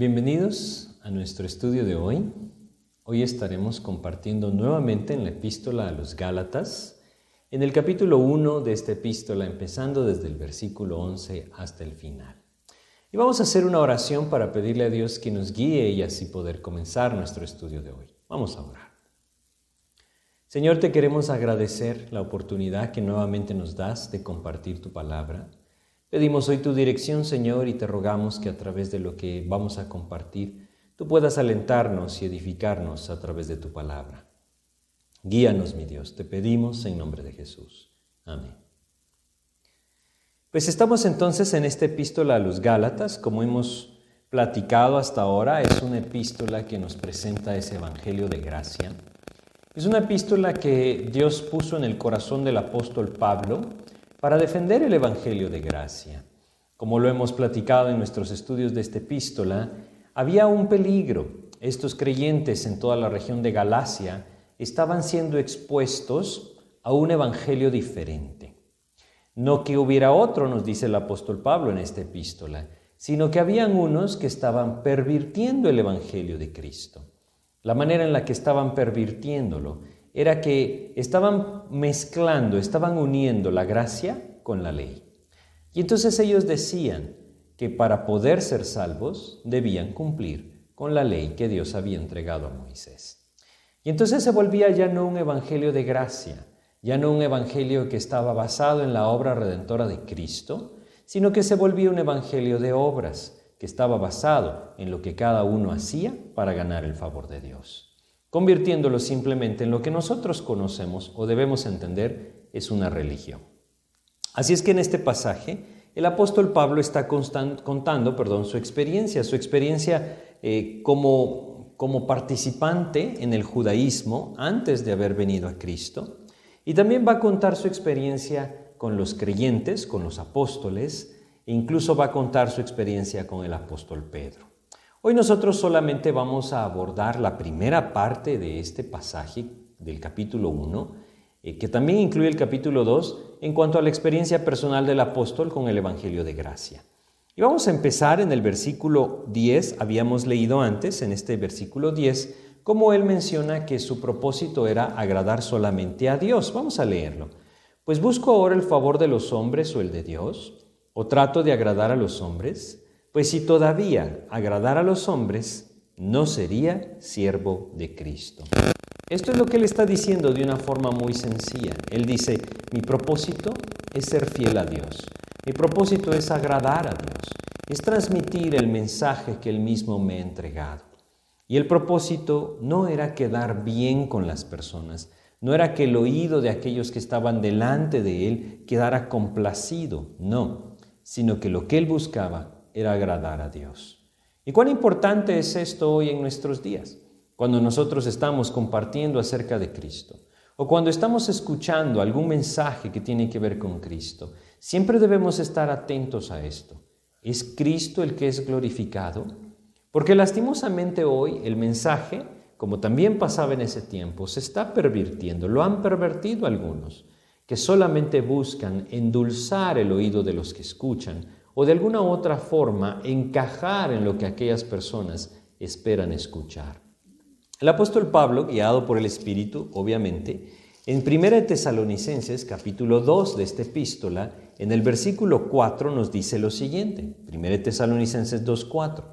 Bienvenidos a nuestro estudio de hoy. Hoy estaremos compartiendo nuevamente en la epístola a los Gálatas, en el capítulo 1 de esta epístola, empezando desde el versículo 11 hasta el final. Y vamos a hacer una oración para pedirle a Dios que nos guíe y así poder comenzar nuestro estudio de hoy. Vamos a orar. Señor, te queremos agradecer la oportunidad que nuevamente nos das de compartir tu palabra. Pedimos hoy tu dirección, Señor, y te rogamos que a través de lo que vamos a compartir, tú puedas alentarnos y edificarnos a través de tu palabra. Guíanos, mi Dios, te pedimos en nombre de Jesús. Amén. Pues estamos entonces en esta epístola a los Gálatas, como hemos platicado hasta ahora, es una epístola que nos presenta ese Evangelio de gracia. Es una epístola que Dios puso en el corazón del apóstol Pablo para defender el Evangelio de gracia. Como lo hemos platicado en nuestros estudios de esta epístola, había un peligro. Estos creyentes en toda la región de Galacia estaban siendo expuestos a un Evangelio diferente. No que hubiera otro, nos dice el apóstol Pablo en esta epístola, sino que habían unos que estaban pervirtiendo el Evangelio de Cristo. La manera en la que estaban pervirtiéndolo era que estaban mezclando, estaban uniendo la gracia con la ley. Y entonces ellos decían que para poder ser salvos debían cumplir con la ley que Dios había entregado a Moisés. Y entonces se volvía ya no un evangelio de gracia, ya no un evangelio que estaba basado en la obra redentora de Cristo, sino que se volvía un evangelio de obras, que estaba basado en lo que cada uno hacía para ganar el favor de Dios convirtiéndolo simplemente en lo que nosotros conocemos o debemos entender es una religión. Así es que en este pasaje el apóstol Pablo está contando perdón, su experiencia, su experiencia eh, como, como participante en el judaísmo antes de haber venido a Cristo, y también va a contar su experiencia con los creyentes, con los apóstoles, e incluso va a contar su experiencia con el apóstol Pedro. Hoy nosotros solamente vamos a abordar la primera parte de este pasaje del capítulo 1, eh, que también incluye el capítulo 2 en cuanto a la experiencia personal del apóstol con el Evangelio de Gracia. Y vamos a empezar en el versículo 10, habíamos leído antes en este versículo 10, como él menciona que su propósito era agradar solamente a Dios. Vamos a leerlo. Pues busco ahora el favor de los hombres o el de Dios, o trato de agradar a los hombres. Pues si todavía agradar a los hombres, no sería siervo de Cristo. Esto es lo que él está diciendo de una forma muy sencilla. Él dice, mi propósito es ser fiel a Dios. Mi propósito es agradar a Dios. Es transmitir el mensaje que él mismo me ha entregado. Y el propósito no era quedar bien con las personas, no era que el oído de aquellos que estaban delante de él quedara complacido, no, sino que lo que él buscaba era agradar a Dios. ¿Y cuán importante es esto hoy en nuestros días? Cuando nosotros estamos compartiendo acerca de Cristo o cuando estamos escuchando algún mensaje que tiene que ver con Cristo, siempre debemos estar atentos a esto. ¿Es Cristo el que es glorificado? Porque lastimosamente hoy el mensaje, como también pasaba en ese tiempo, se está pervirtiendo, lo han pervertido algunos, que solamente buscan endulzar el oído de los que escuchan o de alguna otra forma encajar en lo que aquellas personas esperan escuchar. El apóstol Pablo, guiado por el Espíritu, obviamente, en 1 Tesalonicenses capítulo 2 de esta epístola, en el versículo 4 nos dice lo siguiente, 1 Tesalonicenses 2.4,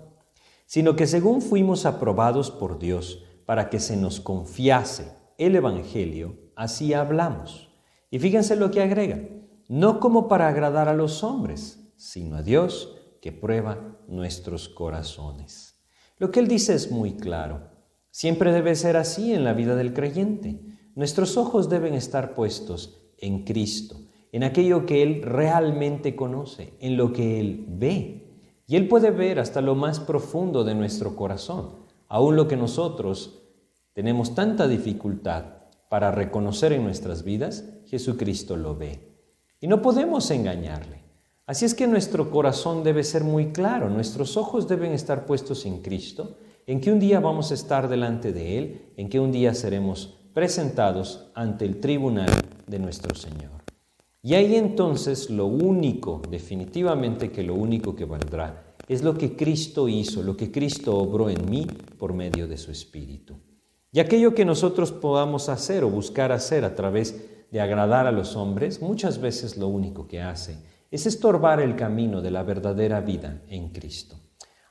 sino que según fuimos aprobados por Dios para que se nos confiase el Evangelio, así hablamos. Y fíjense lo que agrega, no como para agradar a los hombres, sino a Dios que prueba nuestros corazones. Lo que él dice es muy claro. Siempre debe ser así en la vida del creyente. Nuestros ojos deben estar puestos en Cristo, en aquello que Él realmente conoce, en lo que Él ve. Y Él puede ver hasta lo más profundo de nuestro corazón, aún lo que nosotros tenemos tanta dificultad para reconocer en nuestras vidas, Jesucristo lo ve. Y no podemos engañarle. Así es que nuestro corazón debe ser muy claro, nuestros ojos deben estar puestos en Cristo, en que un día vamos a estar delante de Él, en que un día seremos presentados ante el tribunal de nuestro Señor. Y ahí entonces lo único, definitivamente que lo único que valdrá es lo que Cristo hizo, lo que Cristo obró en mí por medio de su Espíritu. Y aquello que nosotros podamos hacer o buscar hacer a través de agradar a los hombres, muchas veces lo único que hace es estorbar el camino de la verdadera vida en Cristo.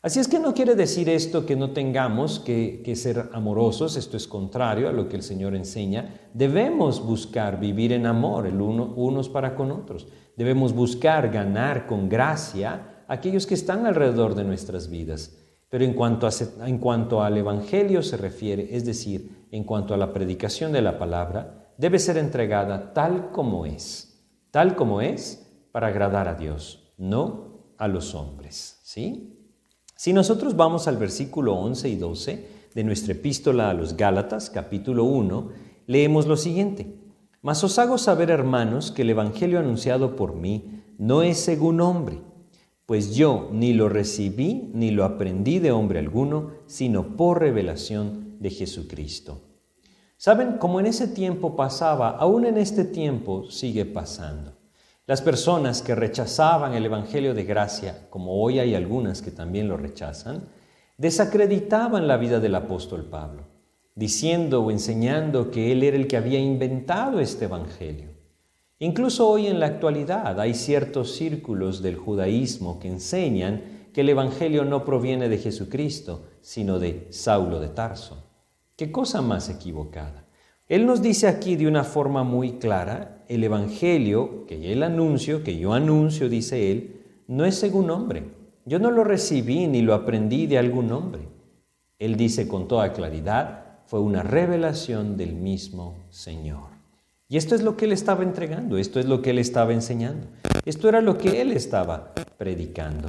Así es que no quiere decir esto que no tengamos que, ser amorosos, esto es contrario a lo que el Señor enseña. Debemos buscar vivir en amor el uno, unos para con otros. Debemos buscar ganar con gracia a aquellos que están alrededor de nuestras vidas. Pero en cuanto, en cuanto al Evangelio se refiere, es decir, en cuanto a la predicación de la palabra, debe ser entregada tal como es, tal como es para agradar a Dios, no a los hombres. ¿Sí? Si nosotros vamos al versículo 11 y 12 de nuestra epístola a los Gálatas, capítulo 1, leemos lo siguiente. Mas os hago saber, hermanos, que el Evangelio anunciado por mí no es según hombre, pues yo ni lo recibí ni lo aprendí de hombre alguno, sino por revelación de Jesucristo. Saben, como en ese tiempo pasaba, aún en este tiempo sigue pasando. Las personas que rechazaban el Evangelio de gracia, como hoy hay algunas que también lo rechazan, desacreditaban la vida del apóstol Pablo, diciendo o enseñando que él era el que había inventado este Evangelio. Incluso hoy en la actualidad hay ciertos círculos del judaísmo que enseñan que el Evangelio no proviene de Jesucristo, sino de Saulo de Tarso. ¿Qué cosa más equivocada? Él nos dice aquí de una forma muy clara, el Evangelio que él anuncio, que yo anuncio, dice él, no es según hombre. Yo no lo recibí ni lo aprendí de algún hombre. Él dice con toda claridad, fue una revelación del mismo Señor. Y esto es lo que él estaba entregando, esto es lo que él estaba enseñando, esto era lo que él estaba predicando.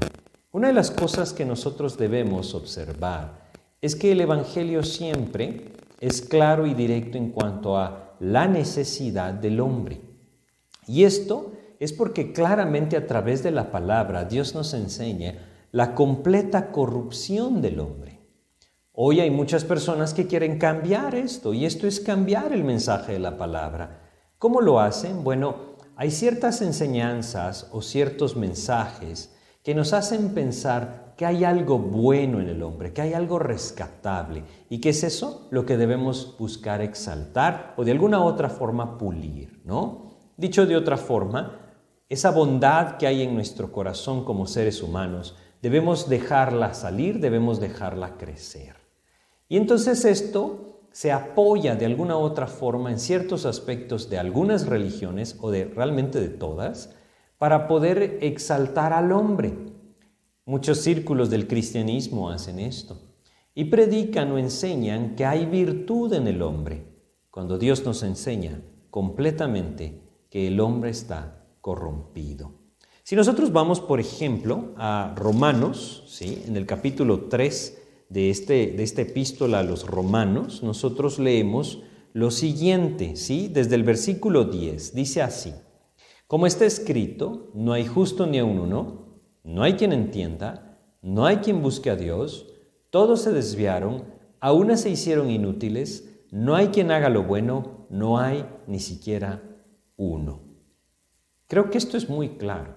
Una de las cosas que nosotros debemos observar es que el Evangelio siempre es claro y directo en cuanto a la necesidad del hombre. Y esto es porque claramente a través de la palabra Dios nos enseña la completa corrupción del hombre. Hoy hay muchas personas que quieren cambiar esto y esto es cambiar el mensaje de la palabra. ¿Cómo lo hacen? Bueno, hay ciertas enseñanzas o ciertos mensajes que nos hacen pensar que hay algo bueno en el hombre, que hay algo rescatable. ¿Y qué es eso? Lo que debemos buscar exaltar o de alguna otra forma pulir, ¿no? Dicho de otra forma, esa bondad que hay en nuestro corazón como seres humanos, debemos dejarla salir, debemos dejarla crecer. Y entonces esto se apoya de alguna otra forma en ciertos aspectos de algunas religiones o de realmente de todas para poder exaltar al hombre. Muchos círculos del cristianismo hacen esto y predican o enseñan que hay virtud en el hombre, cuando Dios nos enseña completamente que el hombre está corrompido. Si nosotros vamos, por ejemplo, a Romanos, ¿sí? en el capítulo 3 de, este, de esta epístola a los romanos, nosotros leemos lo siguiente, ¿sí? desde el versículo 10, dice así, como está escrito, no hay justo ni a uno, no hay quien entienda, no hay quien busque a Dios, todos se desviaron, aún se hicieron inútiles, no hay quien haga lo bueno, no hay ni siquiera uno. Creo que esto es muy claro.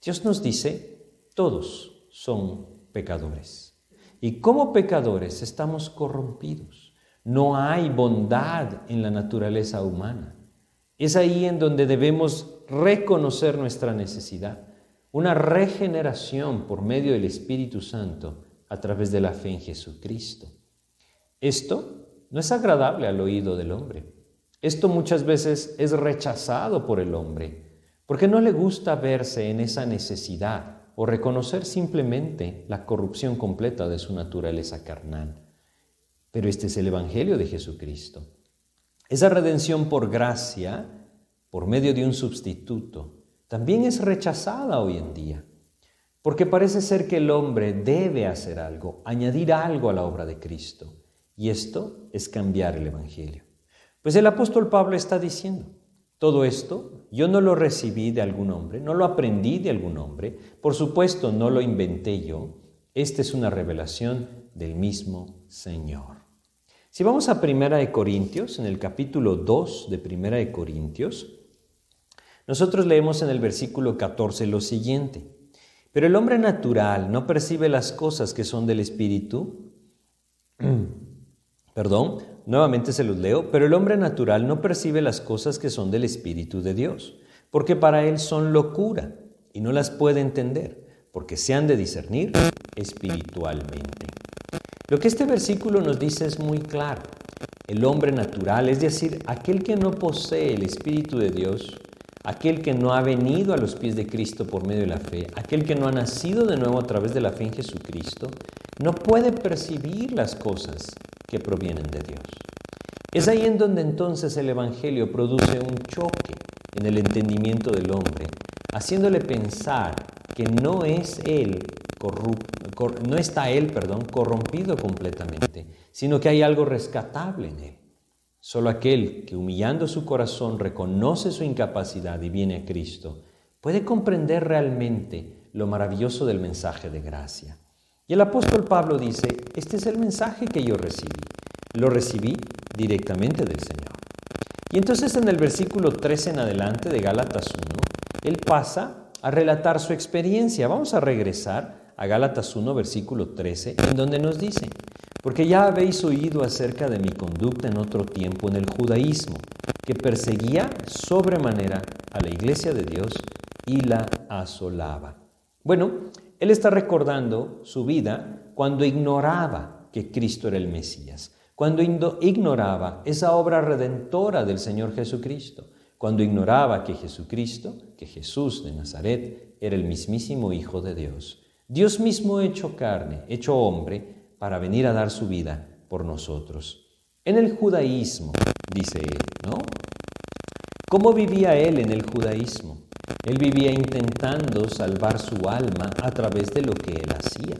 Dios nos dice, todos son pecadores. Y como pecadores estamos corrompidos. No hay bondad en la naturaleza humana. Es ahí en donde debemos reconocer nuestra necesidad una regeneración por medio del Espíritu Santo a través de la fe en Jesucristo. Esto no es agradable al oído del hombre. Esto muchas veces es rechazado por el hombre, porque no le gusta verse en esa necesidad o reconocer simplemente la corrupción completa de su naturaleza carnal. Pero este es el Evangelio de Jesucristo. Esa redención por gracia, por medio de un sustituto, también es rechazada hoy en día, porque parece ser que el hombre debe hacer algo, añadir algo a la obra de Cristo, y esto es cambiar el Evangelio. Pues el apóstol Pablo está diciendo, todo esto yo no lo recibí de algún hombre, no lo aprendí de algún hombre, por supuesto no lo inventé yo, esta es una revelación del mismo Señor. Si vamos a Primera de Corintios, en el capítulo 2 de Primera de Corintios, nosotros leemos en el versículo 14 lo siguiente. Pero el hombre natural no percibe las cosas que son del Espíritu. Perdón, nuevamente se los leo. Pero el hombre natural no percibe las cosas que son del Espíritu de Dios, porque para él son locura y no las puede entender, porque se han de discernir espiritualmente. Lo que este versículo nos dice es muy claro. El hombre natural, es decir, aquel que no posee el Espíritu de Dios, aquel que no ha venido a los pies de Cristo por medio de la fe, aquel que no ha nacido de nuevo a través de la fe en Jesucristo, no puede percibir las cosas que provienen de Dios. Es ahí en donde entonces el Evangelio produce un choque en el entendimiento del hombre, haciéndole pensar que no es él no está él, perdón, corrompido completamente, sino que hay algo rescatable en él. Solo aquel que humillando su corazón reconoce su incapacidad y viene a Cristo, puede comprender realmente lo maravilloso del mensaje de gracia. Y el apóstol Pablo dice, este es el mensaje que yo recibí. Lo recibí directamente del Señor. Y entonces en el versículo 13 en adelante de Gálatas 1, él pasa a relatar su experiencia. Vamos a regresar a Gálatas 1, versículo 13, en donde nos dice, porque ya habéis oído acerca de mi conducta en otro tiempo en el judaísmo, que perseguía sobremanera a la iglesia de Dios y la asolaba. Bueno, él está recordando su vida cuando ignoraba que Cristo era el Mesías, cuando ignoraba esa obra redentora del Señor Jesucristo, cuando ignoraba que Jesucristo, que Jesús de Nazaret, era el mismísimo Hijo de Dios. Dios mismo hecho carne, hecho hombre, para venir a dar su vida por nosotros. En el judaísmo, dice él, ¿no? ¿Cómo vivía él en el judaísmo? Él vivía intentando salvar su alma a través de lo que él hacía.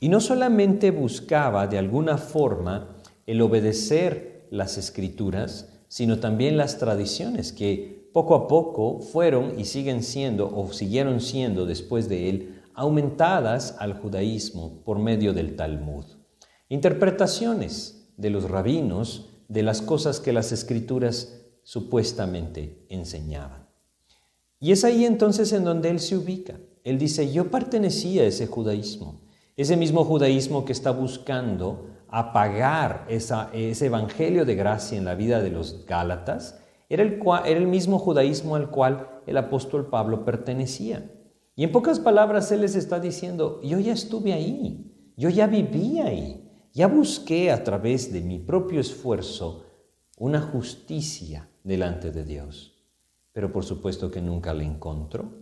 Y no solamente buscaba de alguna forma el obedecer las escrituras, sino también las tradiciones que poco a poco fueron y siguen siendo o siguieron siendo después de él aumentadas al judaísmo por medio del Talmud. Interpretaciones de los rabinos de las cosas que las escrituras supuestamente enseñaban. Y es ahí entonces en donde él se ubica. Él dice, yo pertenecía a ese judaísmo, ese mismo judaísmo que está buscando apagar ese evangelio de gracia en la vida de los Gálatas, era el, era el mismo judaísmo al cual el apóstol Pablo pertenecía. Y en pocas palabras Él les está diciendo, yo ya estuve ahí, yo ya viví ahí, ya busqué a través de mi propio esfuerzo una justicia delante de Dios, pero por supuesto que nunca la encontró.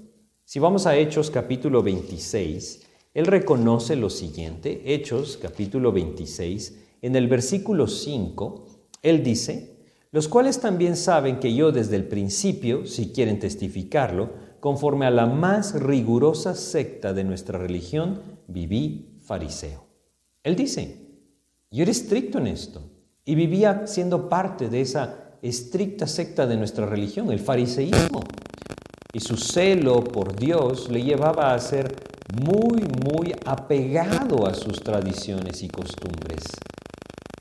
Si vamos a Hechos capítulo 26, Él reconoce lo siguiente, Hechos capítulo 26, en el versículo 5, Él dice, los cuales también saben que yo desde el principio, si quieren testificarlo, conforme a la más rigurosa secta de nuestra religión, viví fariseo. Él dice, yo era estricto en esto y vivía siendo parte de esa estricta secta de nuestra religión, el fariseísmo. Y su celo por Dios le llevaba a ser muy, muy apegado a sus tradiciones y costumbres.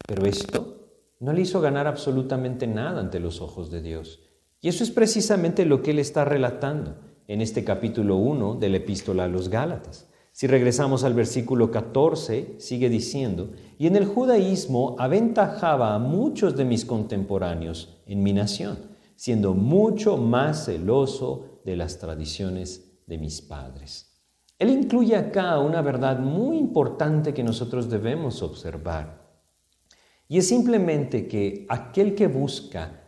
Pero esto no le hizo ganar absolutamente nada ante los ojos de Dios. Y eso es precisamente lo que él está relatando en este capítulo 1 de la epístola a los Gálatas. Si regresamos al versículo 14, sigue diciendo, y en el judaísmo aventajaba a muchos de mis contemporáneos en mi nación, siendo mucho más celoso de las tradiciones de mis padres. Él incluye acá una verdad muy importante que nosotros debemos observar, y es simplemente que aquel que busca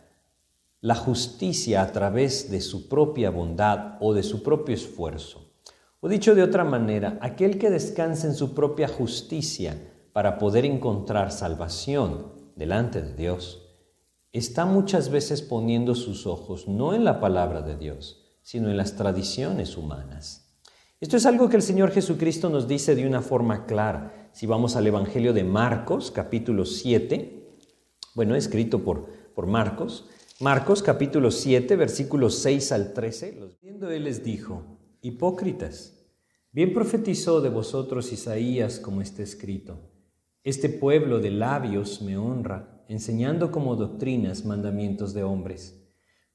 la justicia a través de su propia bondad o de su propio esfuerzo. O dicho de otra manera, aquel que descansa en su propia justicia para poder encontrar salvación delante de Dios, está muchas veces poniendo sus ojos no en la palabra de Dios, sino en las tradiciones humanas. Esto es algo que el Señor Jesucristo nos dice de una forma clara. Si vamos al Evangelio de Marcos, capítulo 7, bueno, escrito por, por Marcos, Marcos capítulo 7, versículos 6 al 13. Viendo él les dijo, Hipócritas, bien profetizó de vosotros Isaías como está escrito. Este pueblo de labios me honra, enseñando como doctrinas mandamientos de hombres.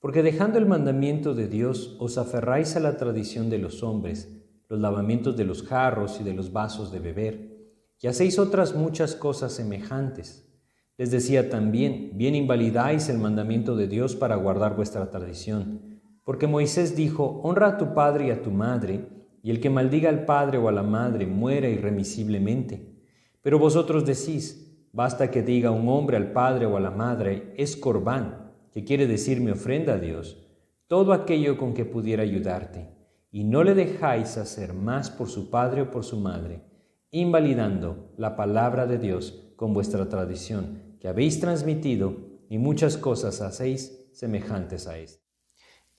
Porque dejando el mandamiento de Dios os aferráis a la tradición de los hombres, los lavamientos de los jarros y de los vasos de beber, y hacéis otras muchas cosas semejantes. Les decía también, bien invalidáis el mandamiento de Dios para guardar vuestra tradición, porque Moisés dijo, honra a tu padre y a tu madre, y el que maldiga al padre o a la madre muera irremisiblemente. Pero vosotros decís, basta que diga un hombre al padre o a la madre, es corbán, que quiere decir mi ofrenda a Dios, todo aquello con que pudiera ayudarte, y no le dejáis hacer más por su padre o por su madre, invalidando la palabra de Dios con vuestra tradición, que habéis transmitido, y muchas cosas hacéis semejantes a esto.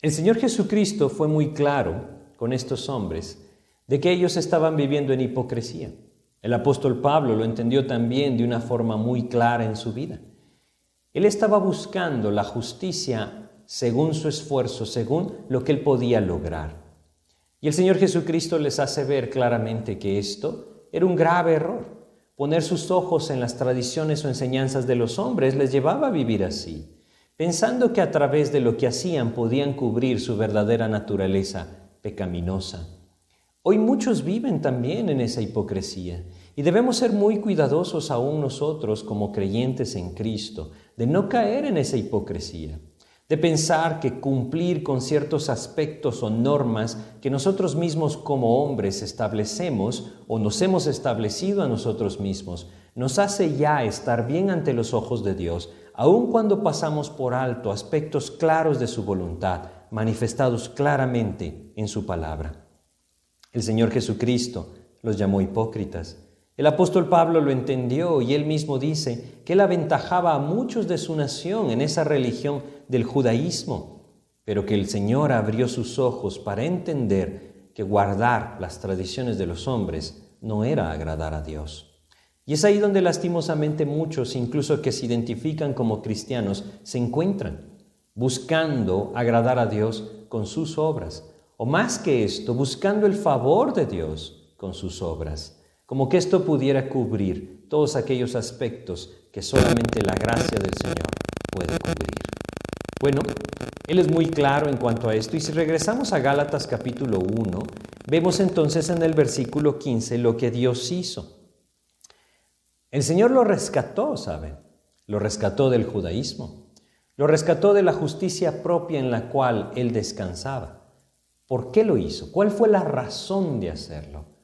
El Señor Jesucristo fue muy claro con estos hombres de que ellos estaban viviendo en hipocresía. El apóstol Pablo lo entendió también de una forma muy clara en su vida. Él estaba buscando la justicia según su esfuerzo, según lo que él podía lograr. Y el Señor Jesucristo les hace ver claramente que esto era un grave error. Poner sus ojos en las tradiciones o enseñanzas de los hombres les llevaba a vivir así, pensando que a través de lo que hacían podían cubrir su verdadera naturaleza pecaminosa. Hoy muchos viven también en esa hipocresía y debemos ser muy cuidadosos aún nosotros como creyentes en Cristo de no caer en esa hipocresía, de pensar que cumplir con ciertos aspectos o normas que nosotros mismos como hombres establecemos o nos hemos establecido a nosotros mismos nos hace ya estar bien ante los ojos de Dios, aun cuando pasamos por alto aspectos claros de su voluntad manifestados claramente en su palabra. El Señor Jesucristo los llamó hipócritas. El apóstol Pablo lo entendió y él mismo dice que él aventajaba a muchos de su nación en esa religión del judaísmo, pero que el Señor abrió sus ojos para entender que guardar las tradiciones de los hombres no era agradar a Dios. Y es ahí donde lastimosamente muchos, incluso que se identifican como cristianos, se encuentran buscando agradar a Dios con sus obras, o más que esto, buscando el favor de Dios con sus obras, como que esto pudiera cubrir todos aquellos aspectos que solamente la gracia del Señor puede cubrir. Bueno, Él es muy claro en cuanto a esto y si regresamos a Gálatas capítulo 1, vemos entonces en el versículo 15 lo que Dios hizo. El Señor lo rescató, ¿saben? Lo rescató del judaísmo. Lo rescató de la justicia propia en la cual él descansaba. ¿Por qué lo hizo? ¿Cuál fue la razón de hacerlo?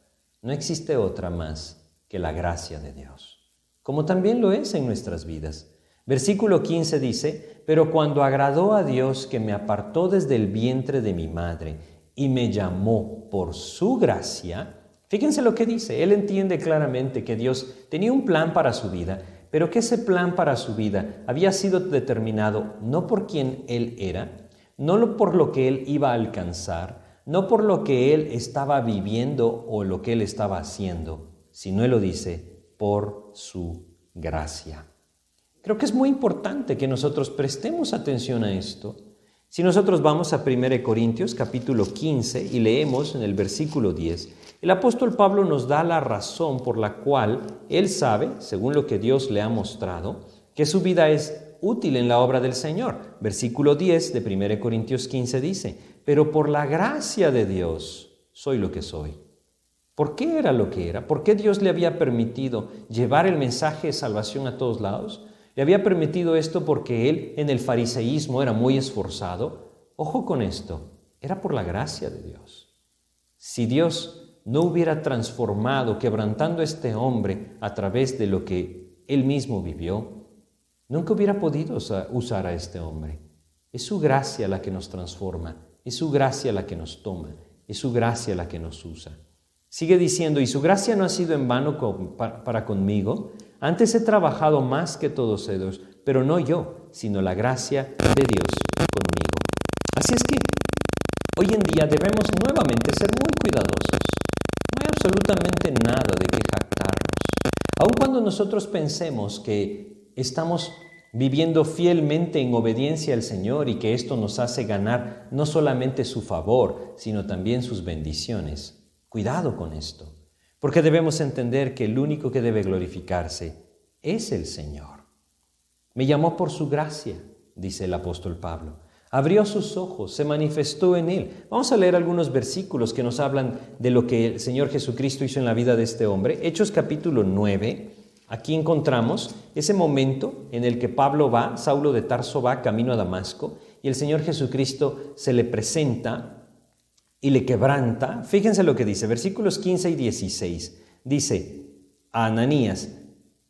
No existe otra más que la gracia de Dios, como también lo es en nuestras vidas. Versículo 15 dice, pero cuando agradó a Dios que me apartó desde el vientre de mi madre y me llamó por su gracia, fíjense lo que dice, él entiende claramente que Dios tenía un plan para su vida pero que ese plan para su vida había sido determinado no por quien él era, no por lo que él iba a alcanzar, no por lo que él estaba viviendo o lo que él estaba haciendo, sino él lo dice, por su gracia. Creo que es muy importante que nosotros prestemos atención a esto. Si nosotros vamos a 1 Corintios capítulo 15 y leemos en el versículo 10, el apóstol Pablo nos da la razón por la cual él sabe, según lo que Dios le ha mostrado, que su vida es útil en la obra del Señor. Versículo 10 de 1 Corintios 15 dice, pero por la gracia de Dios soy lo que soy. ¿Por qué era lo que era? ¿Por qué Dios le había permitido llevar el mensaje de salvación a todos lados? Le había permitido esto porque él en el fariseísmo era muy esforzado. Ojo con esto, era por la gracia de Dios. Si Dios no hubiera transformado, quebrantando a este hombre a través de lo que él mismo vivió, nunca hubiera podido usar a este hombre. Es su gracia la que nos transforma, es su gracia la que nos toma, es su gracia la que nos usa. Sigue diciendo, y su gracia no ha sido en vano para conmigo, antes he trabajado más que todos ellos, pero no yo, sino la gracia de Dios conmigo. Así es que hoy en día debemos nuevamente ser muy cuidadosos absolutamente nada de qué jactarnos. Aun cuando nosotros pensemos que estamos viviendo fielmente en obediencia al Señor y que esto nos hace ganar no solamente su favor, sino también sus bendiciones. Cuidado con esto, porque debemos entender que el único que debe glorificarse es el Señor. Me llamó por su gracia, dice el apóstol Pablo. abrió sus ojos, se manifestó en él. Vamos a leer algunos versículos que nos hablan de lo que el Señor Jesucristo hizo en la vida de este hombre. Hechos capítulo 9. Aquí encontramos ese momento en el que Pablo va, Saulo de Tarso va camino a Damasco y el Señor Jesucristo se le presenta y le quebranta. Fíjense lo que dice, versículos 15 y 16. Dice a Ananías,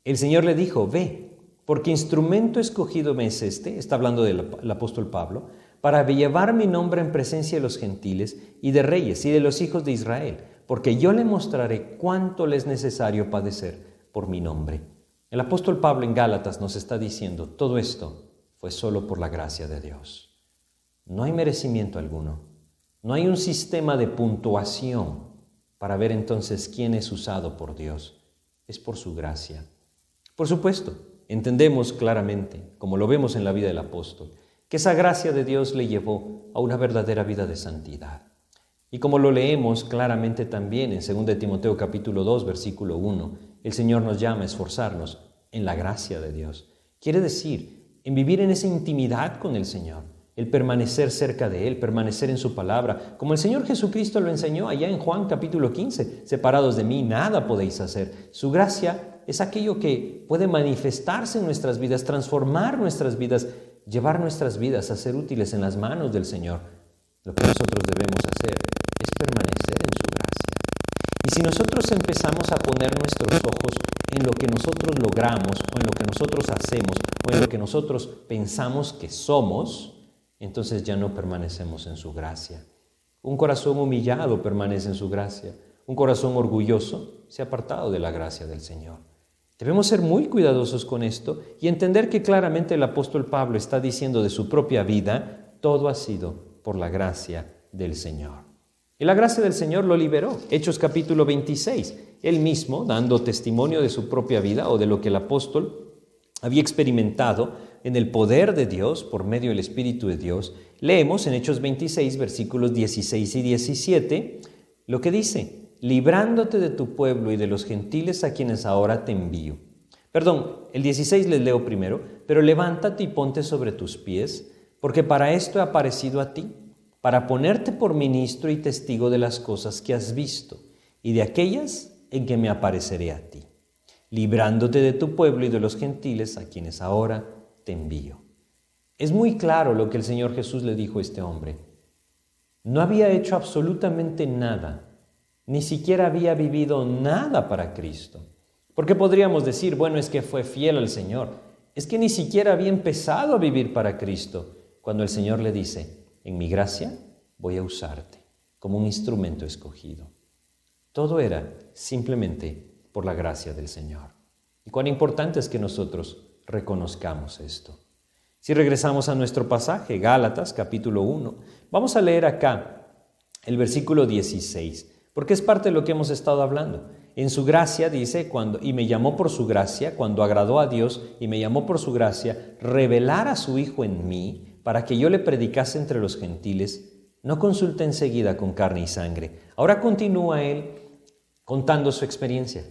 el Señor le dijo, ve, porque instrumento escogido me es este, está hablando del apóstol Pablo, para llevar mi nombre en presencia de los gentiles y de reyes y de los hijos de Israel, porque yo le mostraré cuánto le es necesario padecer por mi nombre. El apóstol Pablo en Gálatas nos está diciendo, todo esto fue solo por la gracia de Dios. No hay merecimiento alguno, no hay un sistema de puntuación para ver entonces quién es usado por Dios. Es por su gracia. Por supuesto, entendemos claramente, como lo vemos en la vida del apóstol, que esa gracia de Dios le llevó a una verdadera vida de santidad. Y como lo leemos claramente también en 2 Timoteo capítulo 2 versículo 1, el Señor nos llama a esforzarnos en la gracia de Dios. Quiere decir, en vivir en esa intimidad con el Señor, el permanecer cerca de Él, permanecer en su palabra, como el Señor Jesucristo lo enseñó allá en Juan capítulo 15, separados de mí, nada podéis hacer. Su gracia es aquello que puede manifestarse en nuestras vidas, transformar nuestras vidas, llevar nuestras vidas a ser útiles en las manos del Señor. Lo que nosotros debemos si nosotros empezamos a poner nuestros ojos en lo que nosotros logramos o en lo que nosotros hacemos o en lo que nosotros pensamos que somos, entonces ya no permanecemos en su gracia. Un corazón humillado permanece en su gracia. Un corazón orgulloso se ha apartado de la gracia del Señor. Debemos ser muy cuidadosos con esto y entender que claramente el apóstol Pablo está diciendo de su propia vida, todo ha sido por la gracia del Señor. Y la gracia del Señor lo liberó. Hechos capítulo 26. Él mismo, dando testimonio de su propia vida o de lo que el apóstol había experimentado en el poder de Dios por medio del Espíritu de Dios, leemos en Hechos 26, versículos 16 y 17, lo que dice, librándote de tu pueblo y de los gentiles a quienes ahora te envío. Perdón, el 16 les leo primero, pero levántate y ponte sobre tus pies, porque para esto he aparecido a ti, para ponerte por ministro y testigo de las cosas que has visto y de aquellas en que me apareceré a ti, librándote de tu pueblo y de los gentiles a quienes ahora te envío. Es muy claro lo que el Señor Jesús le dijo a este hombre. No había hecho absolutamente nada ni siquiera había vivido nada para Cristo. Porque podríamos decir, bueno, es que fue fiel al Señor. Es que ni siquiera había empezado a vivir para Cristo cuando el Señor le dice, en mi gracia voy a usarte como un instrumento escogido. Todo era simplemente por la gracia del Señor. Y cuán importante es que nosotros reconozcamos esto. Si regresamos a nuestro pasaje, Gálatas capítulo 1, vamos a leer acá el versículo 16 porque es parte de lo que hemos estado hablando. En su gracia dice, cuando, y me llamó por su gracia, cuando agradó a Dios y me llamó por su gracia, revelar a su Hijo en mí, para que yo le predicase entre los gentiles, no consulta enseguida con carne y sangre. Ahora continúa él contando su experiencia.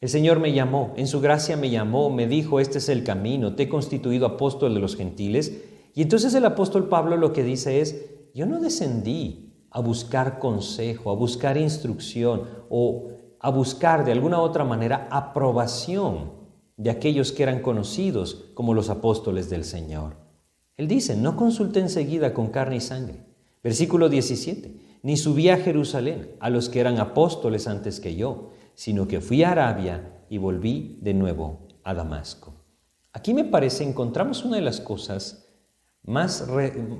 El Señor me llamó, en su gracia me llamó, me dijo, este es el camino, te he constituido apóstol de los gentiles. Y entonces el apóstol Pablo lo que dice es, yo no descendí a buscar consejo, a buscar instrucción o a buscar de alguna otra manera aprobación de aquellos que eran conocidos como los apóstoles del Señor. Él dice, no consulté enseguida con carne y sangre. Versículo 17, ni subí a Jerusalén a los que eran apóstoles antes que yo, sino que fui a Arabia y volví de nuevo a Damasco. Aquí me parece encontramos una de las cosas más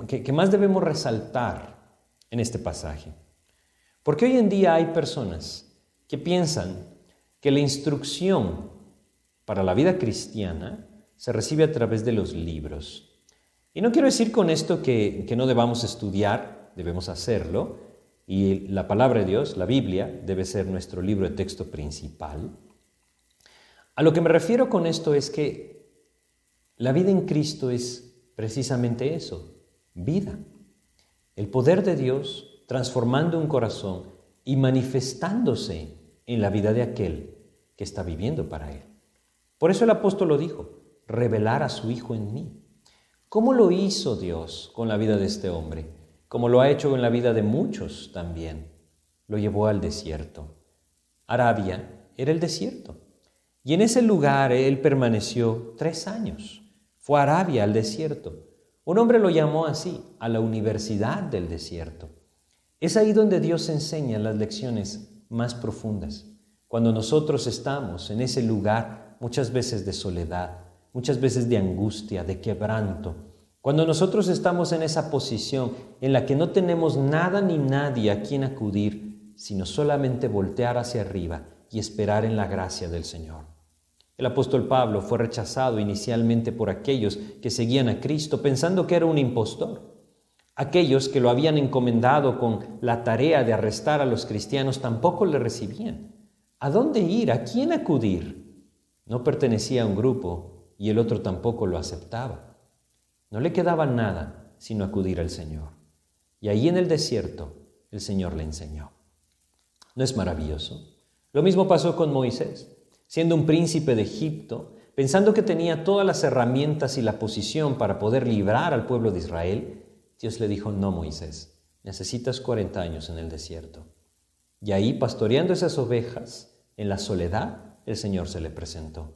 que, que más debemos resaltar en este pasaje. Porque hoy en día hay personas que piensan que la instrucción para la vida cristiana se recibe a través de los libros. Y no quiero decir con esto que, no debamos estudiar, debemos hacerlo, y la palabra de Dios, la Biblia, debe ser nuestro libro de texto principal. A lo que me refiero con esto es que la vida en Cristo es precisamente eso, vida. El poder de Dios transformando un corazón y manifestándose en la vida de aquel que está viviendo para Él. Por eso el apóstol lo dijo, revelar a su Hijo en mí. ¿Cómo lo hizo Dios con la vida de este hombre? Como lo ha hecho en la vida de muchos también. Lo llevó al desierto. Arabia era el desierto. Y en ese lugar él permaneció tres años. Fue a Arabia, al desierto. Un hombre lo llamó así, a la universidad del desierto. Es ahí donde Dios enseña las lecciones más profundas. Cuando nosotros estamos en ese lugar, muchas veces de soledad, muchas veces de angustia, de quebranto, cuando nosotros estamos en esa posición en la que no tenemos nada ni nadie a quien acudir, sino solamente voltear hacia arriba y esperar en la gracia del Señor. El apóstol Pablo fue rechazado inicialmente por aquellos que seguían a Cristo pensando que era un impostor. Aquellos que lo habían encomendado con la tarea de arrestar a los cristianos tampoco le recibían. ¿A dónde ir? ¿A quién acudir? No pertenecía a un grupo y el otro tampoco lo aceptaba. No le quedaba nada sino acudir al Señor. Y ahí en el desierto el Señor le enseñó. ¿No es maravilloso? Lo mismo pasó con Moisés siendo un príncipe de Egipto, pensando que tenía todas las herramientas y la posición para poder librar al pueblo de Israel, Dios le dijo, no Moisés, necesitas 40 años en el desierto. Y ahí, pastoreando esas ovejas, en la soledad, el Señor se le presentó.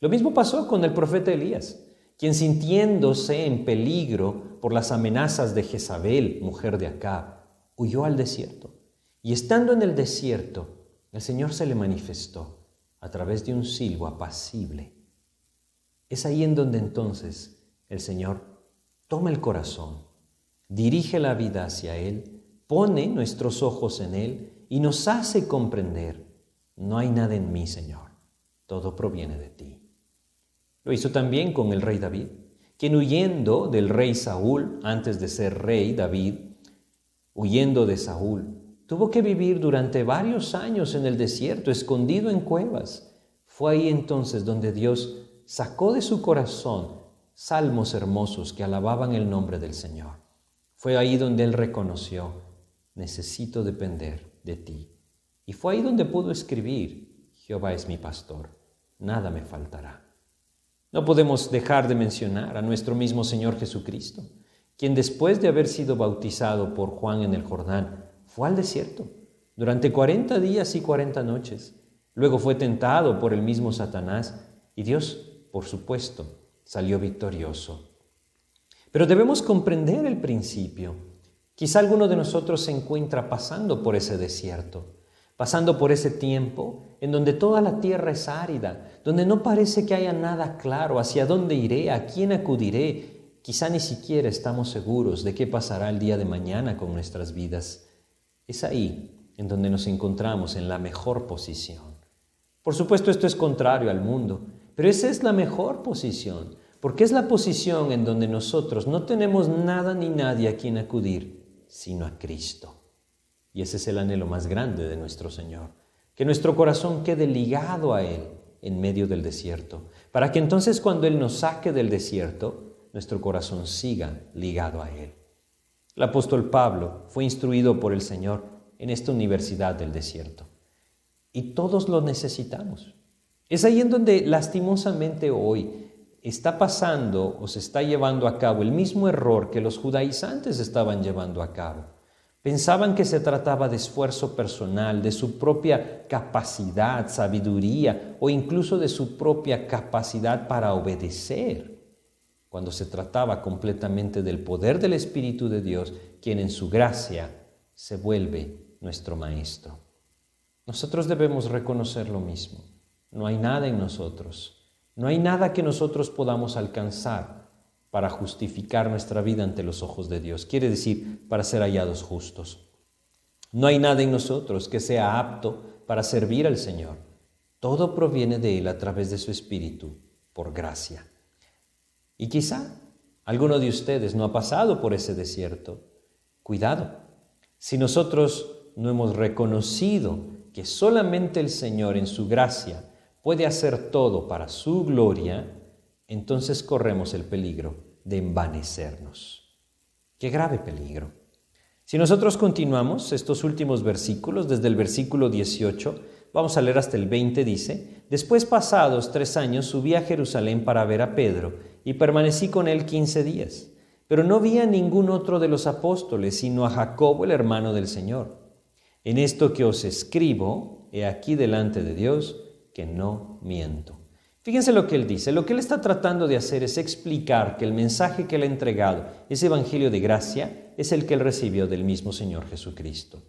Lo mismo pasó con el profeta Elías, quien sintiéndose en peligro por las amenazas de Jezabel, mujer de Acab, huyó al desierto. Y estando en el desierto, el Señor se le manifestó a través de un silbo apacible. Es ahí en donde entonces el Señor toma el corazón, dirige la vida hacia Él, pone nuestros ojos en Él y nos hace comprender, no hay nada en mí, Señor, todo proviene de ti. Lo hizo también con el rey David, quien huyendo del rey Saúl, antes de ser rey David, huyendo de Saúl, Tuvo que vivir durante varios años en el desierto, escondido en cuevas. Fue ahí entonces donde Dios sacó de su corazón salmos hermosos que alababan el nombre del Señor. Fue ahí donde él reconoció, necesito depender de ti. Y fue ahí donde pudo escribir, Jehová es mi pastor, nada me faltará. No podemos dejar de mencionar a nuestro mismo Señor Jesucristo, quien después de haber sido bautizado por Juan en el Jordán, fue al desierto durante 40 días y 40 noches. Luego fue tentado por el mismo Satanás y Dios, por supuesto, salió victorioso. Pero debemos comprender el principio. Quizá alguno de nosotros se encuentra pasando por ese desierto, pasando por ese tiempo en donde toda la tierra es árida, donde no parece que haya nada claro hacia dónde iré, a quién acudiré. Quizá ni siquiera estamos seguros de qué pasará el día de mañana con nuestras vidas. Es ahí en donde nos encontramos en la mejor posición. Por supuesto, esto es contrario al mundo, pero esa es la mejor posición, porque es la posición en donde nosotros no tenemos nada ni nadie a quien acudir, sino a Cristo. Y ese es el anhelo más grande de nuestro Señor, que nuestro corazón quede ligado a Él en medio del desierto, para que entonces cuando Él nos saque del desierto, nuestro corazón siga ligado a Él. El apóstol Pablo fue instruido por el Señor en esta universidad del desierto. Y todos lo necesitamos. Es ahí en donde lastimosamente hoy está pasando o se está llevando a cabo el mismo error que los judaizantes estaban llevando a cabo. Pensaban que se trataba de esfuerzo personal, de su propia capacidad, sabiduría o incluso de su propia capacidad para obedecer cuando se trataba completamente del poder del Espíritu de Dios, quien en su gracia se vuelve nuestro Maestro. Nosotros debemos reconocer lo mismo. No hay nada en nosotros, no hay nada que nosotros podamos alcanzar para justificar nuestra vida ante los ojos de Dios, quiere decir, para ser hallados justos. No hay nada en nosotros que sea apto para servir al Señor. Todo proviene de Él a través de su Espíritu, por gracia. Y quizá alguno de ustedes no ha pasado por ese desierto. Cuidado, si nosotros no hemos reconocido que solamente el Señor en su gracia puede hacer todo para su gloria, entonces corremos el peligro de envanecernos. Qué grave peligro. Si nosotros continuamos estos últimos versículos, desde el versículo 18, vamos a leer hasta el 20, dice, Después pasados tres años subí a Jerusalén para ver a Pedro y permanecí con él quince días, pero no vi a ningún otro de los apóstoles, sino a Jacobo, el hermano del Señor. En esto que os escribo, he aquí delante de Dios, que no miento. Fíjense lo que él dice. Lo que él está tratando de hacer es explicar que el mensaje que él ha entregado, ese evangelio de gracia, es el que él recibió del mismo Señor Jesucristo.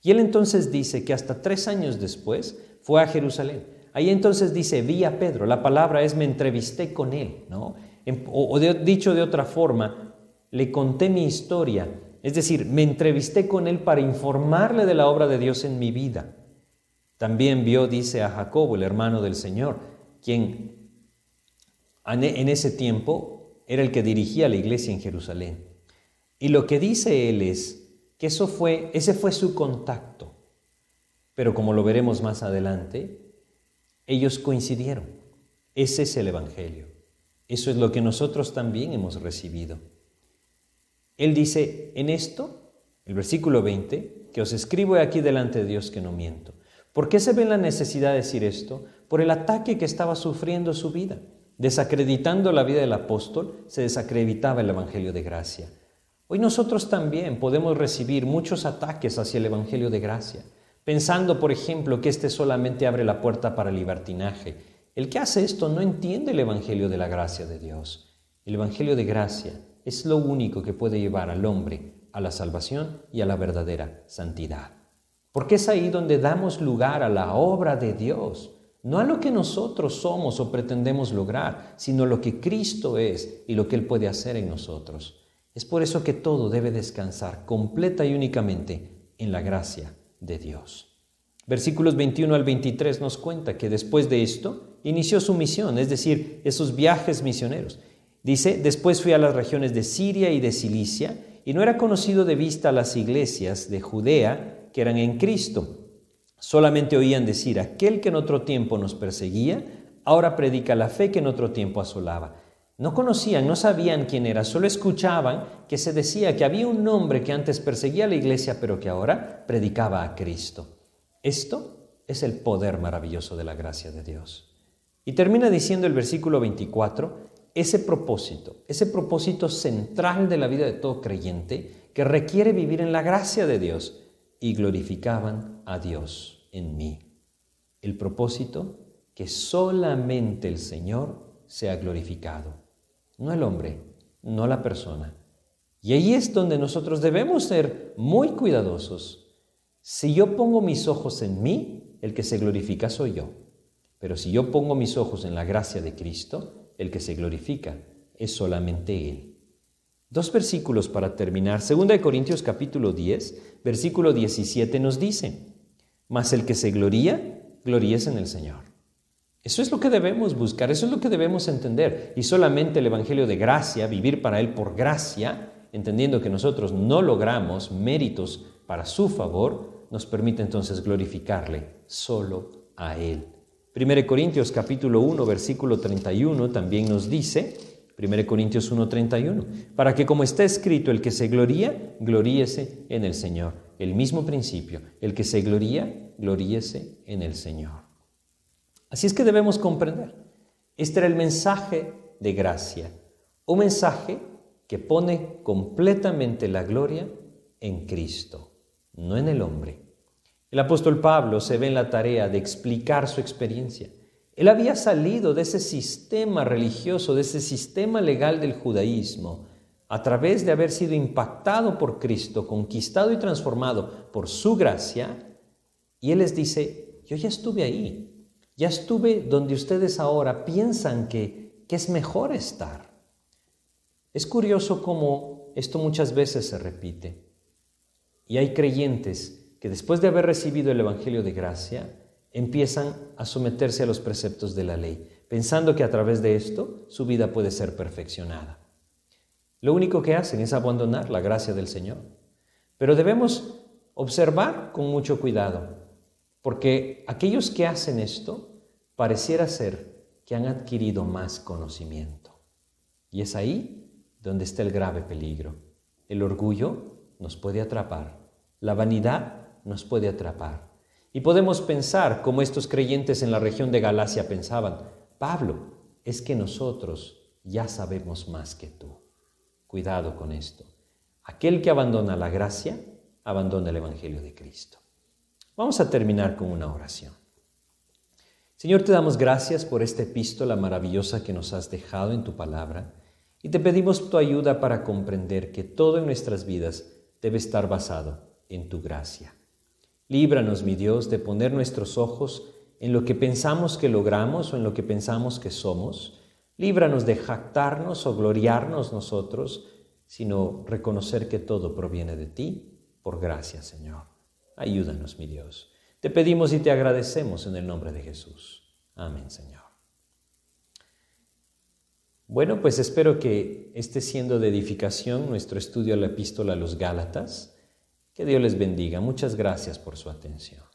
Y él entonces dice que hasta tres años después fue a Jerusalén. Ahí entonces dice, vi a Pedro. La palabra es me entrevisté con él, ¿no? O, dicho de otra forma, le conté mi historia. Es decir, me entrevisté con él para informarle de la obra de Dios en mi vida. También vio, dice a Jacobo, el hermano del Señor, quien en ese tiempo era el que dirigía la iglesia en Jerusalén. Y lo que dice él es que eso fue, ese fue su contacto. Pero como lo veremos más adelante, ellos coincidieron. Ese es el Evangelio. Eso es lo que nosotros también hemos recibido. Él dice, en esto, el versículo 20, que os escribo aquí delante de Dios que no miento. ¿Por qué se ve la necesidad de decir esto? Por el ataque que estaba sufriendo su vida. Desacreditando la vida del apóstol, se desacreditaba el Evangelio de gracia. Hoy nosotros también podemos recibir muchos ataques hacia el Evangelio de gracia, pensando, por ejemplo, que este solamente abre la puerta para el libertinaje. El que hace esto no entiende el Evangelio de la gracia de Dios. El Evangelio de gracia es lo único que puede llevar al hombre a la salvación y a la verdadera santidad. Porque es ahí donde damos lugar a la obra de Dios no a lo que nosotros somos o pretendemos lograr, sino lo que Cristo es y lo que Él puede hacer en nosotros. Es por eso que todo debe descansar completa y únicamente en la gracia de Dios. Versículos 21 al 23 nos cuenta que después de esto inició su misión, es decir, esos viajes misioneros. Dice, después fui a las regiones de Siria y de Cilicia y no era conocido de vista las iglesias de Judea que eran en Cristo Solamente oían decir, aquel que en otro tiempo nos perseguía, ahora predica la fe que en otro tiempo asolaba. No conocían, no sabían quién era, solo escuchaban que se decía que había un hombre que antes perseguía a la iglesia, pero que ahora predicaba a Cristo. Esto es el poder maravilloso de la gracia de Dios. Y termina diciendo el versículo 24, ese propósito, ese propósito central de la vida de todo creyente que requiere vivir en la gracia de Dios y glorificaban a Dios en mí. El propósito, que solamente el Señor sea glorificado, no el hombre, no la persona. Y ahí es donde nosotros debemos ser muy cuidadosos. Si yo pongo mis ojos en mí, el que se glorifica soy yo. Pero si yo pongo mis ojos en la gracia de Cristo, el que se glorifica es solamente Él. Dos versículos para terminar. Segunda de Corintios capítulo 10, versículo 17 nos dice, mas el que se gloría, gloríese en el Señor. Eso es lo que debemos buscar, eso es lo que debemos entender. Y solamente el Evangelio de gracia, vivir para Él por gracia, entendiendo que nosotros no logramos méritos para su favor, nos permite entonces glorificarle solo a Él. 1 Corintios capítulo 1, versículo 31 también nos dice, 1 Corintios 1:31, para que como está escrito, el que se gloría, gloríese en el Señor. El mismo principio, el que se gloría, gloríese en el Señor. Así es que debemos comprender. Este era el mensaje de gracia, un mensaje que pone completamente la gloria en Cristo, no en el hombre. El apóstol Pablo se ve en la tarea de explicar su experiencia él había salido de ese sistema religioso, de ese sistema legal del judaísmo, a través de haber sido impactado por Cristo, conquistado y transformado por su gracia, y Él les dice, yo ya estuve ahí, ya estuve donde ustedes ahora piensan que, que es mejor estar. Es curioso cómo esto muchas veces se repite. Y hay creyentes que después de haber recibido el Evangelio de gracia, empiezan a someterse a los preceptos de la ley, pensando que a través de esto su vida puede ser perfeccionada. Lo único que hacen es abandonar la gracia del Señor. Pero debemos observar con mucho cuidado, porque aquellos que hacen esto pareciera ser que han adquirido más conocimiento. Y es ahí donde está el grave peligro. El orgullo nos puede atrapar, la vanidad nos puede atrapar Y podemos pensar como estos creyentes en la región de Galacia pensaban, Pablo, es que nosotros ya sabemos más que tú. Cuidado con esto. Aquel que abandona la gracia, abandona el Evangelio de Cristo. Vamos a terminar con una oración. Señor, te damos gracias por esta epístola maravillosa que nos has dejado en tu palabra y te pedimos tu ayuda para comprender que todo en nuestras vidas debe estar basado en tu gracia. Líbranos, mi Dios, de poner nuestros ojos en lo que pensamos que logramos o en lo que pensamos que somos. Líbranos de jactarnos o gloriarnos nosotros, sino reconocer que todo proviene de ti por gracia, Señor. Ayúdanos, mi Dios. Te pedimos y te agradecemos en el nombre de Jesús. Amén, Señor. Bueno, pues espero que esté siendo de edificación nuestro estudio a la epístola a los Gálatas. Que Dios les bendiga. Muchas gracias por su atención.